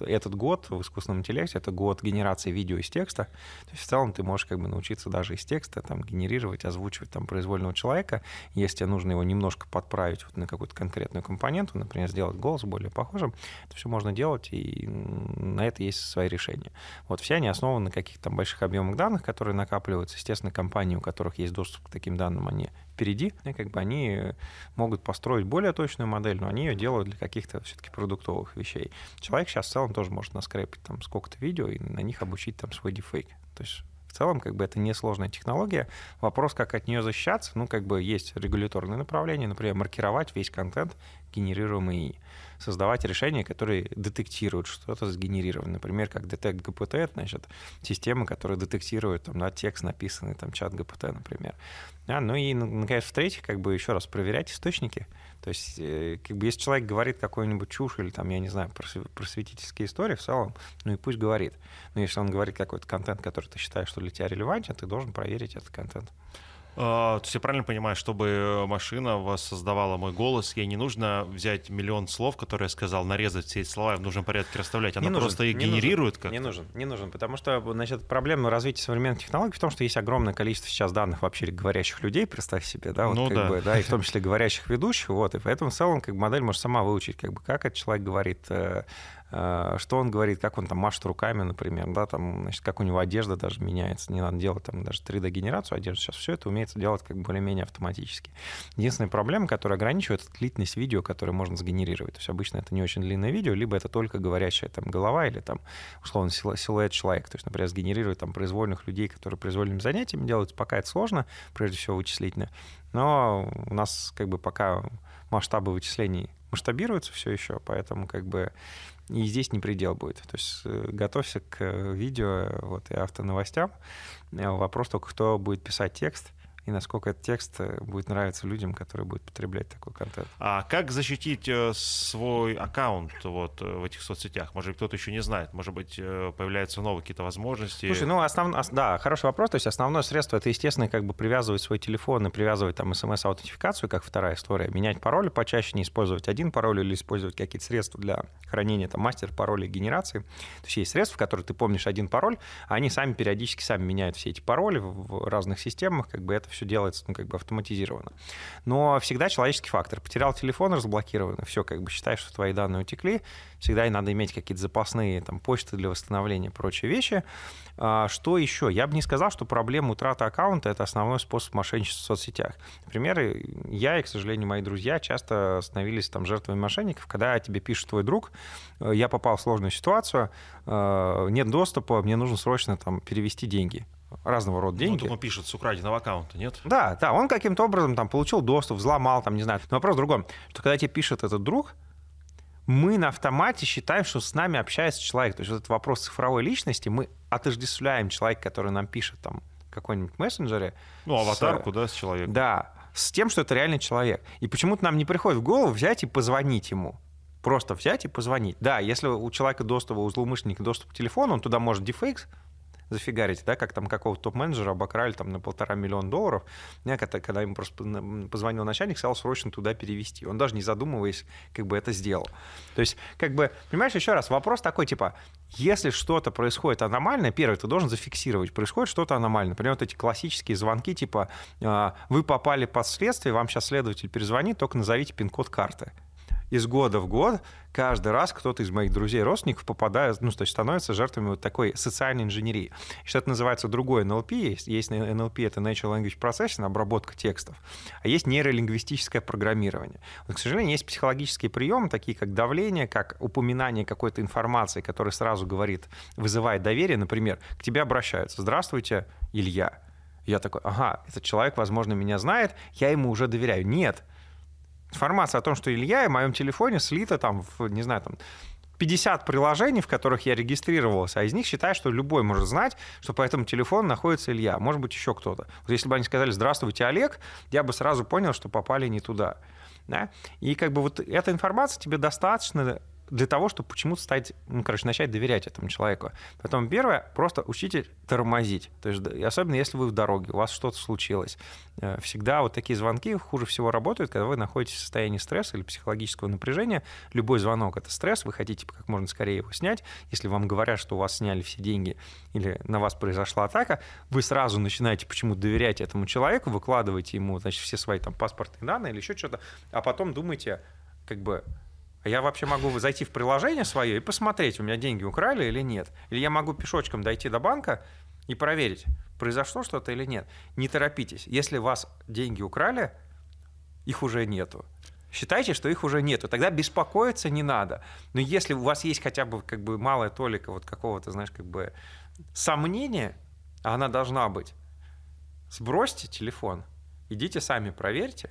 этот год в искусственном интеллекте, это год генерации видео из текста. То есть в целом ты можешь как бы научиться даже из текста там генерировать, озвучивать там произвольного человека. Если тебе нужно его немножко подправить вот на какую-то конкретную компоненту, например, сделать голос более похожим, это все можно делать, и на это есть свои решения. Вот все они основаны на каких-то там больших объемах данных, которые накапливаются. Естественно, компании, у которых есть доступ к таким данным, они впереди, и как бы они могут построить более точную модель, но они ее делают для каких-то все-таки продуктовых вещей. Человек сейчас в целом тоже может наскрепить там сколько-то видео и на них обучить там свой дефейк. То есть в целом, как бы это несложная технология. Вопрос, как от нее защищаться, ну, как бы есть регуляторные направления, например, маркировать весь контент, генерируемый создавать решения, которые детектируют что-то сгенерировано. Например, как детект ГПТ, значит, система, которая детектирует там, на текст, написанный там чат ГПТ, например. А, ну и, наконец, в-третьих, как бы еще раз проверять источники. То есть, э, как бы, если человек говорит какую-нибудь чушь или, там, я не знаю, просветительские истории в целом, ну и пусть говорит. Но если он говорит какой-то контент, который ты считаешь, что для тебя релевантен, ты должен проверить этот контент. А, то есть я правильно понимаю, чтобы машина воссоздавала мой голос, ей не нужно взять миллион слов, которые я сказал, нарезать все эти слова в нужном порядке расставлять. Она Не нужен, просто их не генерирует нужен, как Не нужен, не нужен, потому что, значит, проблема развития современных технологий в том, что есть огромное количество сейчас данных вообще говорящих людей, представь себе, да, вот Ну как да. бы, да, и в том числе говорящих ведущих, вот, и поэтому в целом как бы модель может сама выучить, как бы, как этот человек говорит, э, э, что он говорит, как он там машет руками, например, да, там, значит, как у него одежда даже меняется, не надо делать там даже 3D-генерацию одежды, сейчас все это умеется делать как более-менее автоматически. Единственная проблема, которая ограничивает, это длительность видео, которое можно сгенерировать. То есть обычно это не очень длинное видео, либо это только говорящая там голова или там, условно, силу- силуэт человека. То есть, например, сгенерировать там произвольных людей, которые произвольными занятиями делают, пока это сложно, прежде всего вычислительно. Но у нас как бы пока масштабы вычислений масштабируются все еще, поэтому как бы и здесь не предел будет. То есть э, готовься к э, видео вот, и автоновостям. Э, Вопрос только, кто будет писать текст и насколько этот текст э, будет нравиться людям, которые будут потреблять такой контент. А как защитить э, свой аккаунт вот, э, в этих соцсетях? Может быть, кто-то еще не знает. Может быть, появляются новые какие-то возможности. Слушай, ну, основ... ос- да, хороший вопрос. То есть основное средство это, естественно, как бы привязывать свой телефон и привязывать там смс-аутентификацию, как вторая история. Менять пароли почаще, не использовать один пароль или использовать какие-то средства для хранения там мастер паролей генерации. То есть есть средства, в которых ты помнишь один пароль, а они сами периодически сами меняют все эти пароли в в разных системах, как бы это все делается, ну, как бы автоматизировано. Но всегда человеческий фактор. Потерял телефон, разблокировано, все, как бы считаешь, что твои данные утекли, всегда и надо иметь какие-то запасные там почты для восстановления прочие вещи. А, Что еще? Я бы не сказал, что проблема утраты аккаунта — это основной способ мошенничества в соцсетях. Например, я и, к сожалению, мои друзья часто становились там жертвами мошенников, когда тебе пишет твой друг, «Э, я попал в сложную ситуацию, э, нет доступа, мне нужно срочно там перевести деньги разного рода Ну, деньги. думаю, пишет с украденного аккаунта, нет? Да, да, он каким-то образом там получил доступ, взломал, там, не знаю. Но вопрос в другом, что когда тебе пишет этот друг, мы на автомате считаем, что с нами общается человек. То есть вот этот вопрос цифровой личности, мы отождествляем человека, который нам пишет там в какой-нибудь мессенджере. Ну, с- аватарку, да, с человеком. Да, с тем, что это реальный человек. И почему-то нам не приходит в голову взять и позвонить ему. Просто взять и позвонить. Да, если у человека доступ, у злоумышленника доступ к телефону, он туда может дефейкс зафигарить, да, как там какого-то топ-менеджера обокрали там на полтора миллиона долларов, Я когда, когда ему просто позвонил начальник, сказал срочно туда перевести. Он даже не задумываясь, как бы это сделал. То есть, как бы, понимаешь, еще раз, вопрос такой, типа, если что-то происходит аномальное, первое, ты должен зафиксировать, происходит что-то аномальное. Например, вот эти классические звонки, типа, а, вы попали под следствие, вам сейчас следователь перезвонит, только назовите пин-код карты из года в год каждый раз кто-то из моих друзей, родственников попадает, ну, то есть становится жертвами вот такой социальной инженерии. Что это называется другое NLP. Есть, есть NLP, это Natural Language Processing, обработка текстов. А есть нейролингвистическое программирование. Вот, к сожалению, есть психологические приемы, такие как давление, как упоминание какой-то информации, которая сразу говорит, вызывает доверие. Например, к тебе обращаются. Здравствуйте, Илья. Я такой, ага, этот человек, возможно, меня знает, я ему уже доверяю. Нет, информация о том, что Илья в моем телефоне слита там, в, не знаю, там, 50 приложений, в которых я регистрировался, а из них считаю, что любой может знать, что по этому телефону находится Илья, может быть, еще кто-то. Вот если бы они сказали «Здравствуйте, Олег», я бы сразу понял, что попали не туда. Да? И как бы вот эта информация тебе достаточно для того, чтобы почему-то стать, ну, короче, начать доверять этому человеку. Потом первое, просто учите тормозить. То есть, особенно если вы в дороге, у вас что-то случилось. Э, Всегда вот такие звонки хуже всего работают, когда вы находитесь в состоянии стресса или психологического напряжения. Любой звонок — это стресс, вы хотите как можно скорее его снять. Если вам говорят, что у вас сняли все деньги или на вас произошла атака, вы сразу начинаете почему-то доверять этому человеку, выкладываете ему, значит, все свои там паспортные данные или еще что-то, а потом думаете, как бы, я вообще могу зайти в приложение свое и посмотреть, у меня деньги украли или нет. Или я могу пешочком дойти до банка и проверить, произошло что-то или нет. Не торопитесь. Если вас деньги украли, их уже нету. Считайте, что их уже нету. Тогда беспокоиться не надо. Но если у вас есть хотя бы как бы малая толика вот какого-то, знаешь, как бы сомнения, а она должна быть, сбросьте телефон, идите сами проверьте,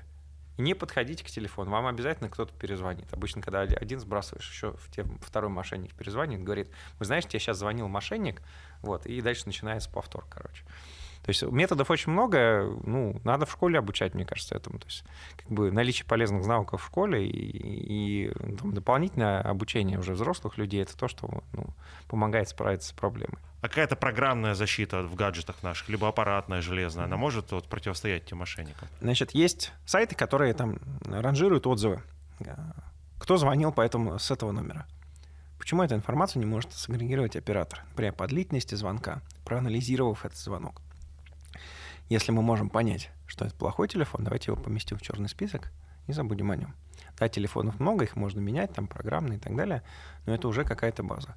и не подходите к телефону. Вам обязательно кто-то перезвонит. Обычно, когда один сбрасываешь, еще в те, второй мошенник перезвонит, говорит, вы знаете, тебе сейчас звонил мошенник, вот, и дальше начинается повтор, короче. То есть методов очень много, ну, надо в школе обучать, мне кажется, этому. То есть как бы наличие полезных навыков в школе и, и там, дополнительное обучение уже взрослых людей — это то, что ну, помогает справиться с проблемой. А какая-то программная защита в гаджетах наших, либо аппаратная, железная, она может вот, противостоять тем мошенникам? Значит, есть сайты, которые там ранжируют отзывы. Кто звонил по этому, с этого номера? Почему эту информацию не может сагрегировать оператор? Например, по длительности звонка, проанализировав этот звонок. Если мы можем понять, что это плохой телефон, давайте его поместим в черный список и забудем о нем. Да, телефонов много, их можно менять, там программные и так далее, но это уже какая-то база.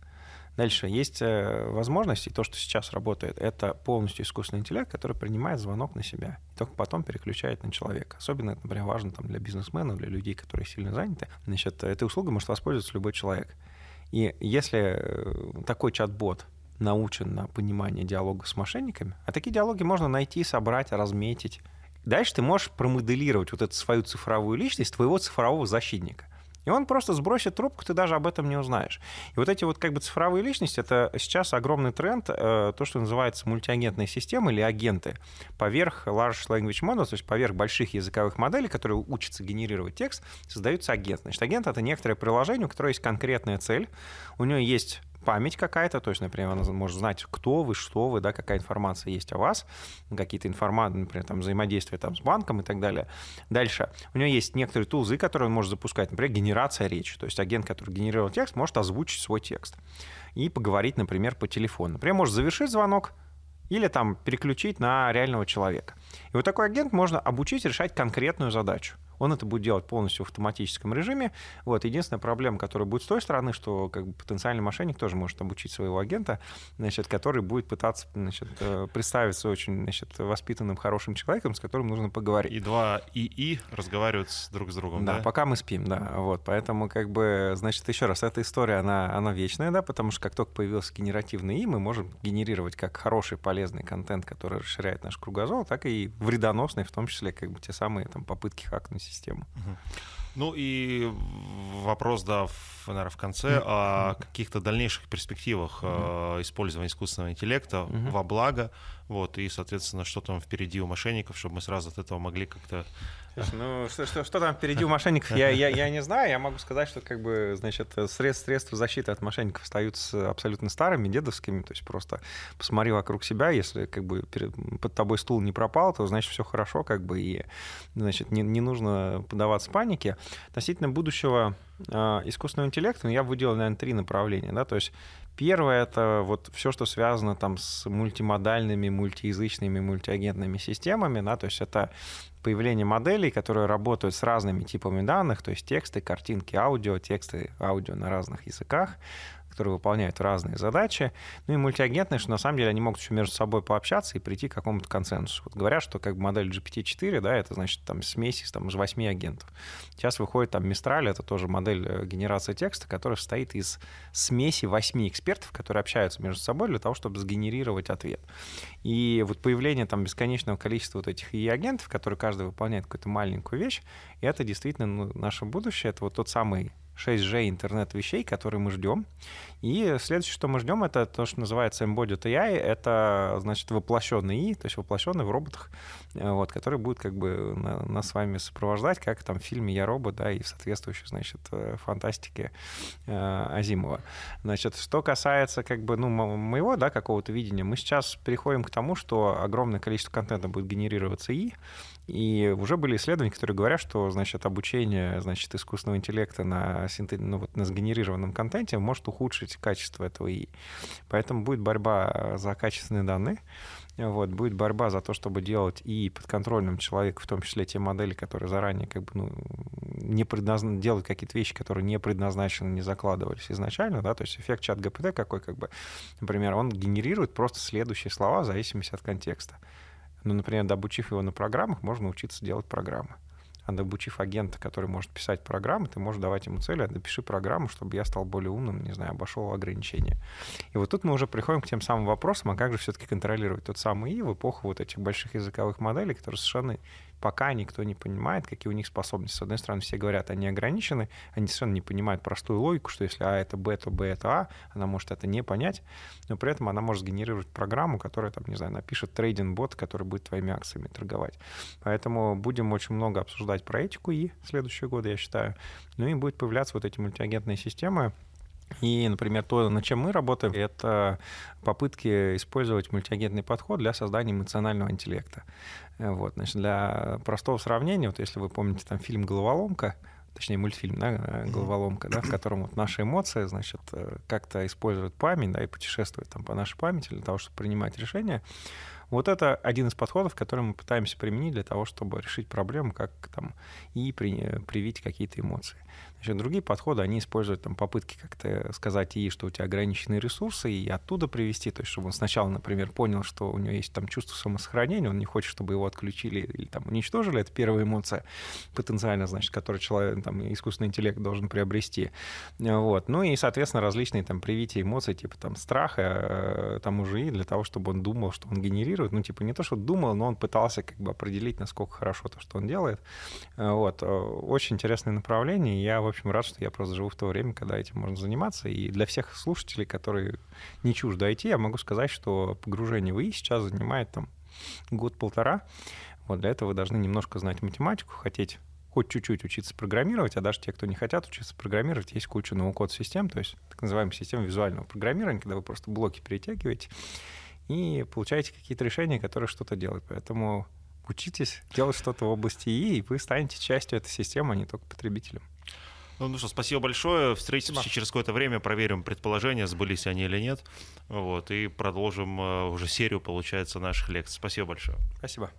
Дальше есть э, возможность, и то, что сейчас работает, это полностью искусственный интеллект, который принимает звонок на себя, и только потом переключает на человека. Особенно это, например, важно там, для бизнесменов, для людей, которые сильно заняты. Значит, этой услугой может воспользоваться любой человек. И если э, такой чат-бот научен на понимание диалога с мошенниками, а такие диалоги можно найти, собрать, разметить. Дальше ты можешь промоделировать вот эту свою цифровую личность, твоего цифрового защитника. И он просто сбросит трубку, ты даже об этом не узнаешь. И вот эти вот как бы цифровые личности, это сейчас огромный тренд, э, то, что называется мультиагентные системы или агенты поверх large language models, то есть поверх больших языковых моделей, которые учатся генерировать текст, создаются агенты. Значит, агент — это некоторое приложение, у которого есть конкретная цель, у него есть память какая-то, то есть, например, она может знать, кто вы, что вы, да, какая информация есть о вас, какие-то информации, например, там, взаимодействие там, с банком и так далее. Дальше. У него есть некоторые тулзы, которые он может запускать, например, генерация речи, то есть агент, который генерировал текст, может озвучить свой текст и поговорить, например, по телефону. Например, может завершить звонок, или там переключить на реального человека. И вот такой агент можно обучить решать конкретную задачу он это будет делать полностью в автоматическом режиме. Вот. Единственная проблема, которая будет с той стороны, что как бы, потенциальный мошенник тоже может обучить своего агента, значит, который будет пытаться значит, э, представиться очень значит, воспитанным, хорошим человеком, с которым нужно поговорить. И два ИИ разговаривают друг с другом, да? Да, пока мы спим, да. Вот. Поэтому, как бы, значит, еще раз, эта история, она, она вечная, да, потому что как только появился генеративный ИИ, мы можем генерировать как хороший, полезный контент, который расширяет наш кругозор, так и вредоносный, в том числе, как бы, те самые там, попытки хакнуть систему. Ну и вопрос, да, в, наверное, в конце. О каких-то дальнейших перспективах э, использования искусственного интеллекта во благо, вот, и, соответственно, что там впереди у мошенников, чтобы мы сразу от этого могли как-то ну, что, что, что там впереди у мошенников, я, я, я не знаю. Я могу сказать, что как бы, значит, средств, средства защиты от мошенников остаются абсолютно старыми, дедовскими. То есть просто посмотри вокруг себя, если как бы под тобой стул не пропал, то значит все хорошо, как бы, и значит, не, не нужно подаваться панике. Относительно будущего э, искусственного интеллекта ну, я выделил, наверное, три направления. Да? То есть Первое — это вот все, что связано там с мультимодальными, мультиязычными, мультиагентными системами, да, то есть это появление моделей, которые работают с разными типами данных, то есть тексты, картинки, аудио, тексты, аудио на разных языках, которые выполняют разные задачи. Ну и мультиагентные, что на самом деле они могут еще между собой пообщаться и прийти к какому-то консенсусу. Вот говорят, что как бы модель GPT-4, да, это значит там смесь из, там, из 8 агентов. Сейчас выходит там Mistral, это тоже модель э, генерации текста, которая состоит из смеси 8 экспертов, которые общаются между собой для того, чтобы сгенерировать ответ. И вот появление там бесконечного количества вот этих и-агентов, которые каждый выполняет какую-то маленькую вещь, это действительно ну, наше будущее. Это вот тот самый 6G интернет вещей, которые мы ждем. И следующее, что мы ждем, это то, что называется Embodied AI. Это, значит, воплощенный И, то есть воплощенный в роботах, э, вот, который будет как бы нас с вами сопровождать, как там в фильме «Я робот», да, и в соответствующей, значит, э, фантастике э, Азимова. Значит, что касается как бы, ну, моего, да, какого-то видения, мы сейчас переходим к тому, что огромное количество контента будет генерироваться И, и уже были исследования, которые говорят, что, значит, обучение, значит, искусственного интеллекта на, синтез... ну, вот, на сгенерированном контенте может ухудшить качество этого и Поэтому будет борьба за качественные данные. Вот, будет борьба за то, чтобы делать и подконтрольным человеку, в том числе те модели, которые заранее как бы, ну, не предназначены, делают какие-то вещи, которые не предназначены, не закладывались изначально, да, то есть эффект чат ГПТ какой, как бы, например, он генерирует просто следующие слова в зависимости от контекста. Ну, например, добучив его на программах, можно учиться делать программы. Добучив агента, который может писать программы, ты можешь давать ему цель, а напиши программу, чтобы я стал более умным, не знаю, обошел ограничения. И вот тут мы уже приходим к тем самым вопросам, а как же все-таки контролировать тот самый И в эпоху вот этих больших языковых моделей, которые совершенно пока никто не понимает, какие у них способности. С одной стороны, все говорят, они ограничены, они совершенно не понимают простую логику, что если А это Б, то Б это А, она может это не понять, но при этом она может сгенерировать программу, которая, там, не знаю, напишет трейдинг-бот, который будет твоими акциями торговать. Поэтому будем очень много обсуждать про этику и следующие годы, я считаю. Ну и будет появляться вот эти мультиагентные системы, и, например, то, над чем мы работаем, это попытки использовать мультиагентный подход для создания эмоционального интеллекта. Вот, значит, для простого сравнения, вот если вы помните там фильм «Головоломка», точнее мультфильм, да, головоломка, да, в котором вот наши эмоции, значит, как-то используют память, да, и путешествуют там по нашей памяти для того, чтобы принимать решения. Вот это один из подходов, который мы пытаемся применить для того, чтобы решить проблему, как там и при, привить какие-то эмоции. Значит, другие подходы, они используют там попытки как-то сказать ей, что у тебя ограниченные ресурсы, и оттуда привести, то есть чтобы он сначала, например, понял, что у него есть там чувство самосохранения, он не хочет, чтобы его отключили или там уничтожили, это первая эмоция потенциально, значит, которую человек, там, искусственный интеллект должен приобрести. Вот. Ну и, соответственно, различные там привития эмоций, типа там страха, э, там уже и для того, чтобы он думал, что он генерирует, ну, типа не то, что думал, но он пытался как бы определить, насколько хорошо то, что он делает. Вот. Э, очень интересное направление, я общем, рад, что я просто живу в то время, когда этим можно заниматься. И для всех слушателей, которые не чужды IT, я могу сказать, что погружение в ИИ сейчас занимает там год-полтора. Вот для этого вы должны немножко знать математику, хотеть хоть чуть-чуть учиться программировать, а даже те, кто не хотят учиться программировать, есть куча ноу-код систем, то есть так называемая система визуального программирования, когда вы просто блоки перетягиваете и получаете какие-то решения, которые что-то делают. Поэтому учитесь делать что-то в области ИИ, и вы станете частью этой системы, а не только потребителем. Ну, ну что, спасибо большое. Встретимся спасибо. через какое-то время, проверим предположения, сбылись они или нет. Вот, и продолжим э, уже серию, получается, наших лекций. Спасибо большое. Спасибо.